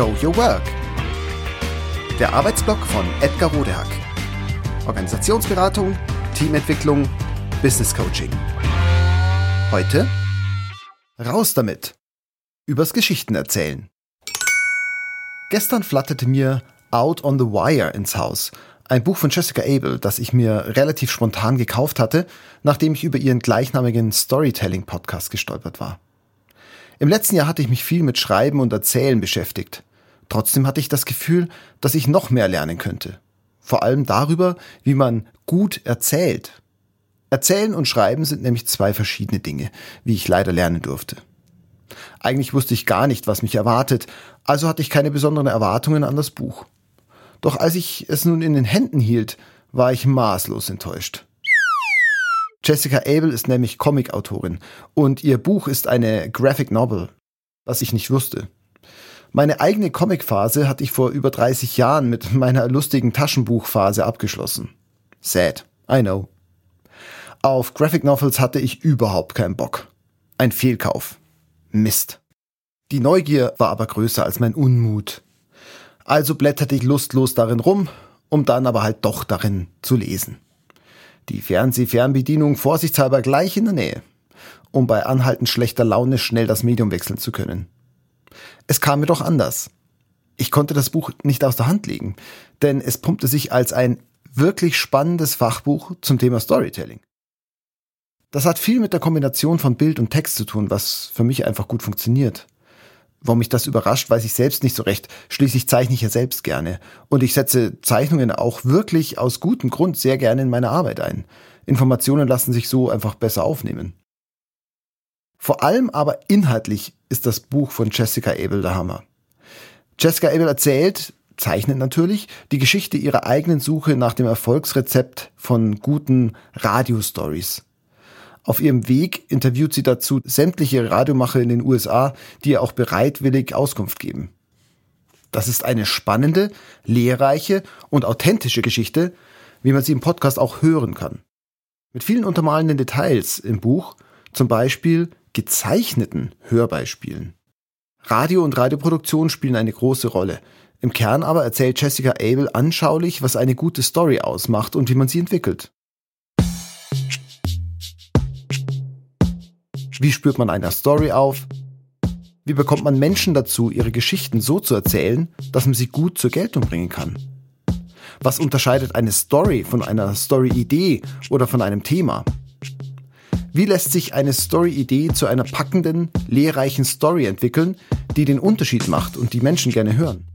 Show Your Work. Der Arbeitsblock von Edgar Rodehack. Organisationsberatung, Teamentwicklung, Business Coaching. Heute raus damit. Übers Geschichten erzählen. Gestern flatterte mir Out on the Wire ins Haus. Ein Buch von Jessica Abel, das ich mir relativ spontan gekauft hatte, nachdem ich über ihren gleichnamigen Storytelling-Podcast gestolpert war. Im letzten Jahr hatte ich mich viel mit Schreiben und Erzählen beschäftigt. Trotzdem hatte ich das Gefühl, dass ich noch mehr lernen könnte. Vor allem darüber, wie man gut erzählt. Erzählen und Schreiben sind nämlich zwei verschiedene Dinge, wie ich leider lernen durfte. Eigentlich wusste ich gar nicht, was mich erwartet, also hatte ich keine besonderen Erwartungen an das Buch. Doch als ich es nun in den Händen hielt, war ich maßlos enttäuscht. Jessica Abel ist nämlich Comicautorin und ihr Buch ist eine Graphic Novel, was ich nicht wusste. Meine eigene Comicphase hatte ich vor über 30 Jahren mit meiner lustigen Taschenbuchphase abgeschlossen. Sad, I know. Auf Graphic Novels hatte ich überhaupt keinen Bock. Ein Fehlkauf. Mist. Die Neugier war aber größer als mein Unmut. Also blätterte ich lustlos darin rum, um dann aber halt doch darin zu lesen. Die Fernsehfernbedienung vorsichtshalber gleich in der Nähe, um bei anhaltend schlechter Laune schnell das Medium wechseln zu können. Es kam mir doch anders. Ich konnte das Buch nicht aus der Hand legen, denn es pumpte sich als ein wirklich spannendes Fachbuch zum Thema Storytelling. Das hat viel mit der Kombination von Bild und Text zu tun, was für mich einfach gut funktioniert. Warum mich das überrascht, weiß ich selbst nicht so recht. Schließlich zeichne ich ja selbst gerne. Und ich setze Zeichnungen auch wirklich aus gutem Grund sehr gerne in meine Arbeit ein. Informationen lassen sich so einfach besser aufnehmen. Vor allem aber inhaltlich ist das Buch von Jessica Abel der Hammer. Jessica Abel erzählt, zeichnet natürlich, die Geschichte ihrer eigenen Suche nach dem Erfolgsrezept von guten Radiostories. Auf ihrem Weg interviewt sie dazu sämtliche Radiomacher in den USA, die ihr auch bereitwillig Auskunft geben. Das ist eine spannende, lehrreiche und authentische Geschichte, wie man sie im Podcast auch hören kann. Mit vielen untermalenden Details im Buch, zum Beispiel gezeichneten Hörbeispielen. Radio und Radioproduktion spielen eine große Rolle. Im Kern aber erzählt Jessica Abel anschaulich, was eine gute Story ausmacht und wie man sie entwickelt. Wie spürt man einer Story auf? Wie bekommt man Menschen dazu, ihre Geschichten so zu erzählen, dass man sie gut zur Geltung bringen kann? Was unterscheidet eine Story von einer Story-Idee oder von einem Thema? Wie lässt sich eine Story-Idee zu einer packenden, lehrreichen Story entwickeln, die den Unterschied macht und die Menschen gerne hören?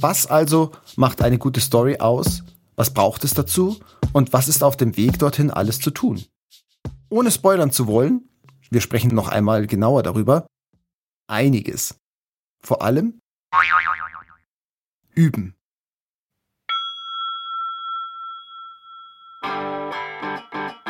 Was also macht eine gute Story aus? Was braucht es dazu? Und was ist auf dem Weg dorthin alles zu tun? ohne spoilern zu wollen, wir sprechen noch einmal genauer darüber, einiges. Vor allem üben.